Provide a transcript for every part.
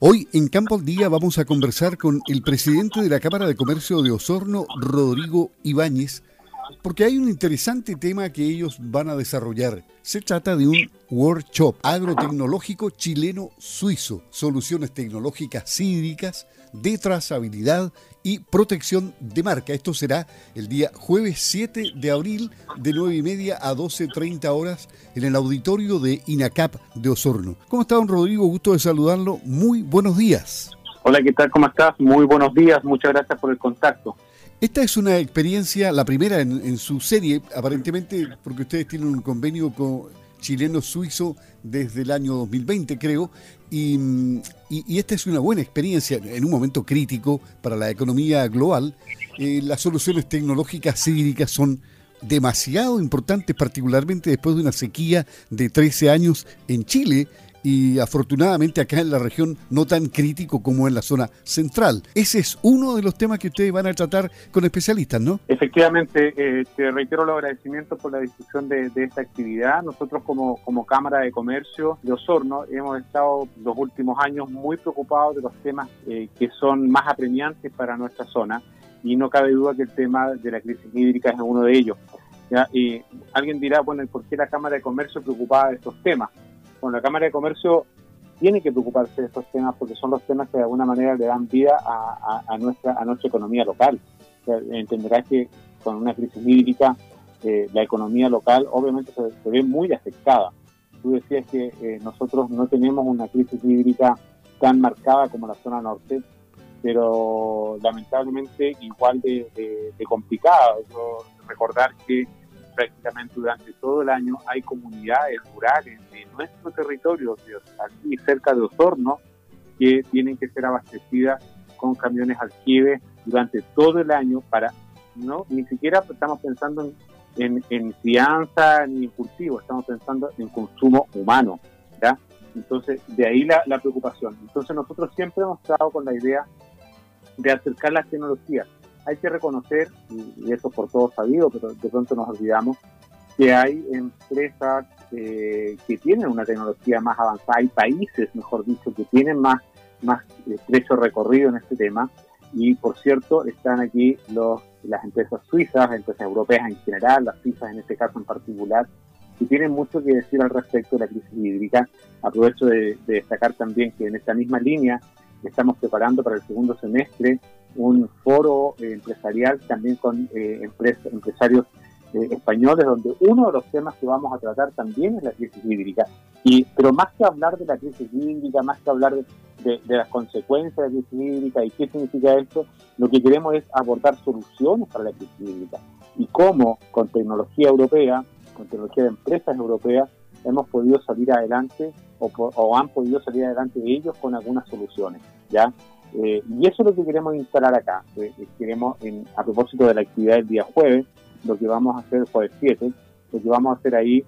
Hoy en Campo al Día vamos a conversar con el presidente de la Cámara de Comercio de Osorno, Rodrigo Ibáñez, porque hay un interesante tema que ellos van a desarrollar. Se trata de un workshop agrotecnológico chileno-suizo, soluciones tecnológicas hídricas de trazabilidad y protección de marca. Esto será el día jueves 7 de abril de 9 y media a 12.30 horas en el auditorio de INACAP de Osorno. ¿Cómo está, don Rodrigo? Gusto de saludarlo. Muy buenos días. Hola, ¿qué tal? ¿Cómo estás? Muy buenos días. Muchas gracias por el contacto. Esta es una experiencia, la primera en, su serie, aparentemente, porque ustedes tienen un convenio con chileno-suizo desde el año 2020, creo, y, esta es una buena experiencia en un momento crítico para la economía global. Eh, las soluciones tecnológicas hídricas son demasiado importantes, particularmente después de una sequía de 13 años en Chile y afortunadamente acá en la región no tan crítico como en la zona central. Ese es uno de los temas que ustedes van a tratar con especialistas, ¿no? Efectivamente, eh, te reitero los agradecimientos por la discusión de, esta actividad. Nosotros como, como Cámara de Comercio de Osorno hemos estado los últimos años muy preocupados de los temas eh, que son más apremiantes para nuestra zona y no cabe duda que el tema de la crisis hídrica es uno de ellos. Y alguien dirá, bueno, ¿por qué la Cámara de Comercio preocupada de estos temas? La Cámara de Comercio tiene que preocuparse de estos temas porque son los temas que de alguna manera le dan vida a, nuestra, a nuestra economía local. entenderás que con una crisis hídrica eh, la economía local obviamente se, ve muy afectada. Tú decías que eh, nosotros no tenemos una crisis hídrica tan marcada como la zona norte, pero lamentablemente igual de, de complicada. recordar que prácticamente durante todo el año hay comunidades rurales de nuestro territorio, aquí cerca de Osorno, que tienen que ser abastecidas con camiones aljibe durante todo el año para, no ni siquiera estamos pensando en, en, crianza ni en estamos pensando en consumo humano, ¿ya? Entonces, de ahí la, la preocupación. Entonces, nosotros siempre hemos estado con la idea de acercar las tecnologías hay que reconocer, y, eso por todos sabido, pero de pronto nos olvidamos, que hay empresas eh, que tienen una tecnología más avanzada, hay países, mejor dicho, que tienen más, más estrecho recorrido en este tema, y por cierto, están aquí los, las empresas suizas, empresas europeas en general, las suizas en este caso en particular, que tienen mucho que decir al respecto de la crisis hídrica. Aprovecho de destacar también que en esta misma línea estamos preparando para el segundo semestre un foro eh, empresarial también con eh, empresarios eh, españoles, donde uno de los temas que vamos a tratar también es la crisis hídrica. Y, pero más que hablar de la crisis hídrica, más que hablar de, las consecuencias de la crisis hídrica y qué significa esto, lo que queremos es abordar soluciones para la crisis hídrica y cómo con tecnología europea, con tecnología de empresas europeas, hemos podido salir adelante o, o han podido salir adelante de ellos con algunas soluciones. ¿ya? Eh, y eso es lo que queremos instalar acá. Eh, eh, queremos, a propósito de la actividad del día jueves, lo que vamos a hacer el jueves 7, lo que vamos a hacer ahí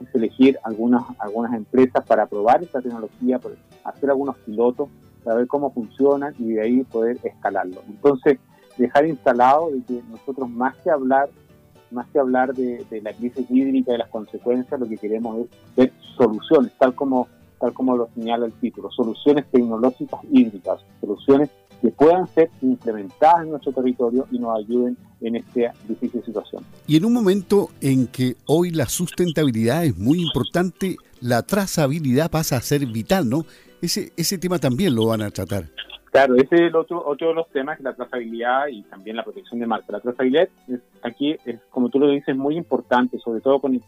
es elegir algunas, algunas empresas para probar esta tecnología, hacer algunos pilotos, para ver cómo funcionan y de ahí poder escalarlo. Entonces, dejar instalado de que nosotros más que hablar más que hablar de, de la crisis hídrica y las consecuencias, lo que queremos es ver soluciones, tal como tal como lo señala el título, soluciones tecnológicas hídricas, soluciones que puedan ser implementadas en nuestro territorio y nos ayuden en esta difícil situación. Y en un momento en que hoy la sustentabilidad es muy importante, la trazabilidad pasa a ser vital, ¿no? Ese, ese tema también lo van a tratar. Claro, ese es el otro, otro de los temas, la trazabilidad y también la protección de marca. La trazabilidad aquí, es, como tú lo dices, muy importante, sobre todo con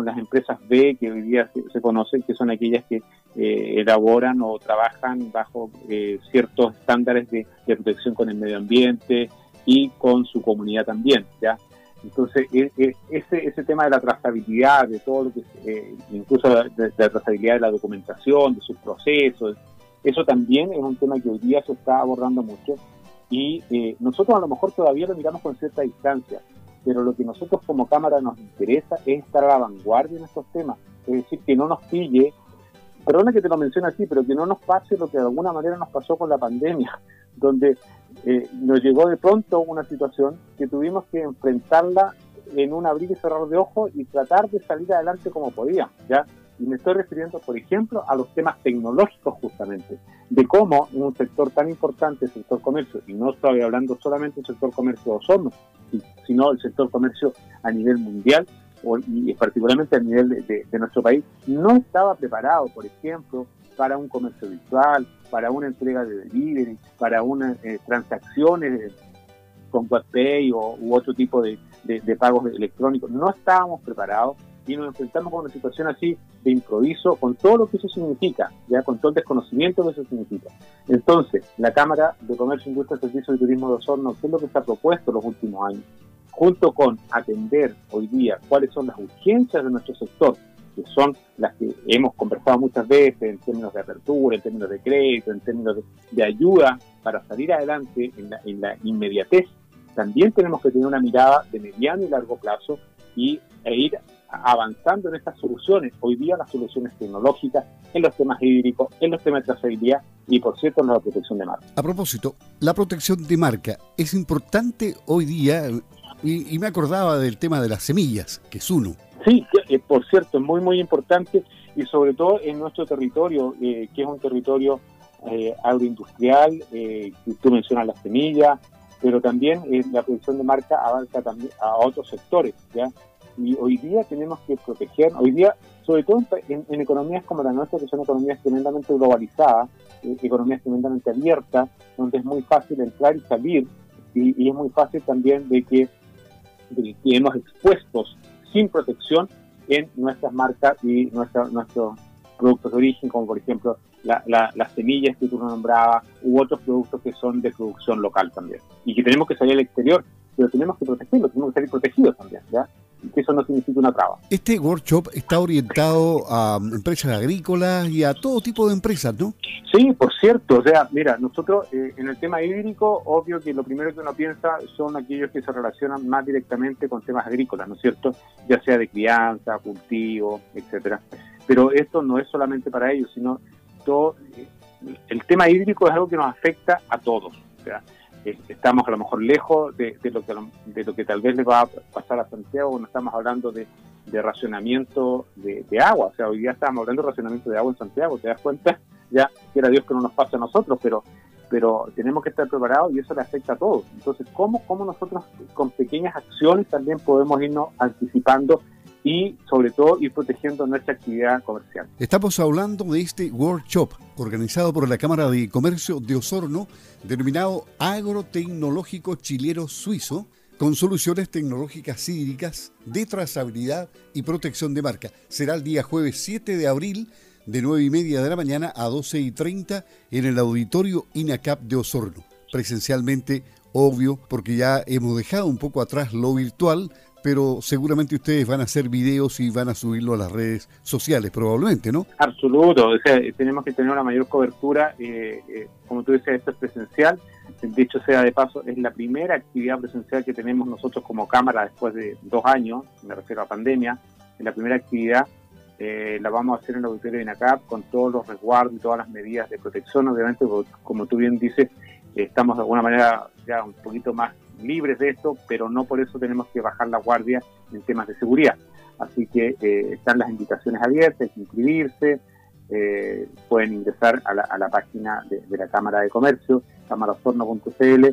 son las empresas B que hoy día se, conocen, que son aquellas que eh, elaboran o trabajan bajo eh, ciertos estándares de, protección con el medio ambiente y con su comunidad también, ¿ya? Entonces, e, e, ese, ese tema de la trazabilidad, de todo lo que, eh, incluso de, la trazabilidad de la documentación, de sus procesos, eso también es un tema que hoy día se está abordando mucho y nosotros a lo mejor todavía lo miramos con cierta distancia pero lo que nosotros como Cámara nos interesa es estar a la vanguardia en estos temas, es decir, que no nos pille, perdona que te lo mencione así, pero que no nos pase lo que de alguna manera nos pasó con la pandemia, donde eh, nos llegó de pronto una situación que tuvimos que enfrentarla en un abrir y cerrar de ojos y tratar de salir adelante como podíamos, ¿ya? Y me estoy refiriendo, por ejemplo, a los temas tecnológicos justamente, de cómo un sector tan importante, el sector comercio, y no estoy hablando solamente del sector comercio de Osorno, sino el sector comercio a nivel mundial, y particularmente a nivel de, nuestro país, no estaba preparado, por ejemplo, para un comercio virtual, para una entrega de delivery, para unas eh, transacciones con WebPay o, u otro tipo de, de, pagos electrónicos. No estábamos preparados y nos enfrentamos con una situación así de improviso, con todo lo que eso significa, ya con todo el desconocimiento que eso significa. Entonces, la Cámara de Comercio, Industria, Servicios y Turismo de Osorno, ¿qué es lo que se ha propuesto en los últimos años? Junto con atender hoy día cuáles son las urgencias de nuestro sector, que son las que hemos conversado muchas veces en términos de apertura, en términos de crédito, en términos de, ayuda para salir adelante en la, en la inmediatez, también tenemos que tener una mirada de mediano y largo plazo y, e ir avanzando en estas soluciones. Hoy día las soluciones tecnológicas en los temas hídricos, en los temas de trazabilidad y, por cierto, en la protección de marca. A propósito, la protección de marca es importante hoy día y, me acordaba del tema de las semillas, que es uno. Sí, eh, por cierto, es muy, muy importante y sobre todo en nuestro territorio, eh, que es un territorio eh, agroindustrial, eh, tú mencionas las semillas, pero también la producción de marca avanza también a otros sectores, ¿ya? Y hoy día tenemos que proteger, hoy día, sobre todo en, economías como la nuestra, que son economías tremendamente globalizadas, eh, economías tremendamente abiertas, donde es muy fácil entrar y salir, y, es muy fácil también de que, de que expuestos sin protección en nuestras marcas y nuestra, nuestros productos de origen, como por ejemplo las semillas que tú nombrabas, u otros productos que son de producción local también. Y que tenemos que salir al exterior, pero tenemos que protegerlos, tenemos que salir protegidos también, ¿ya? Eso no significa una traba. Este workshop está orientado a empresas agrícolas y a todo tipo de empresas, ¿no? Sí, por cierto, o sea, mira, nosotros eh, en el tema hídrico, obvio que lo primero que uno piensa son aquellos que se relacionan más directamente con temas agrícolas, ¿no es cierto? Ya sea de crianza, cultivo, etcétera. Pero esto no es solamente para ellos, sino todo, eh, el tema hídrico es algo que nos afecta a todos. Eh, estamos a lo mejor lejos de, lo que, de lo que tal vez le va a pasar a Santiago no estamos hablando de, racionamiento de, agua. O sea, hoy día estamos hablando de racionamiento de agua en Santiago, ¿te das cuenta? Ya quiera Dios que no nos pase a nosotros, pero pero tenemos que estar preparados y eso le afecta a todos. Entonces, ¿cómo, cómo nosotros con pequeñas acciones también podemos irnos anticipando y sobre todo ir protegiendo nuestra actividad comercial. Estamos hablando de este workshop organizado por la Cámara de Comercio de Osorno, denominado Agrotecnológico Chilero Suizo, con soluciones tecnológicas hídricas de trazabilidad y protección de marca. Será el día jueves 7 de abril de 9 y media de la mañana a 12 y 30 en el auditorio INACAP de Osorno. Presencialmente, obvio, porque ya hemos dejado un poco atrás lo virtual, pero seguramente ustedes van a hacer videos y van a subirlo a las redes sociales, probablemente, ¿no? Absoluto, o sea, tenemos que tener una mayor cobertura, eh, eh, como tú dices, esto es presencial, de hecho sea de paso, es la primera actividad presencial que tenemos nosotros como cámara después de dos años, me refiero a pandemia, es la primera actividad eh, la vamos a hacer en el auditorio de INACAP con todos los resguardos y todas las medidas de protección, obviamente, como tú bien dices, estamos de alguna manera ya un poquito más libres de esto, pero no por eso tenemos que bajar la guardia en temas de seguridad. Así que eh, están las invitaciones abiertas, hay que inscribirse, eh, pueden ingresar a la, página de, la Cámara de Comercio, camarasorno.cl,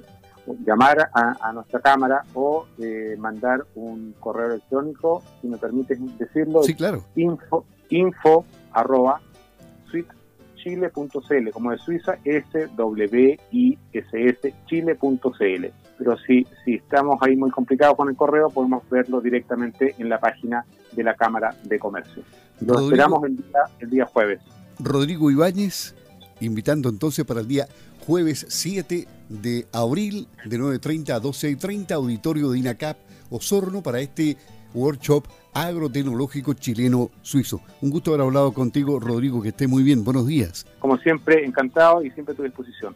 llamar a, nuestra Cámara o eh, mandar un correo electrónico, si me permites decirlo, sí, claro. info, info arroba chile.cl, como de Suiza, S-W-I-S-S, chile.cl. Pero si, si estamos ahí muy complicados con el correo, podemos verlo directamente en la página de la Cámara de Comercio. Lo esperamos el día, el día jueves. Rodrigo Ibáñez, invitando entonces para el día jueves 7 de abril, de 9.30 a 12.30, auditorio de INACAP Osorno, para este workshop agrotecnológico chileno-suizo. Un gusto haber hablado contigo, Rodrigo, que esté muy bien. Buenos días. Como siempre, encantado y siempre a tu disposición.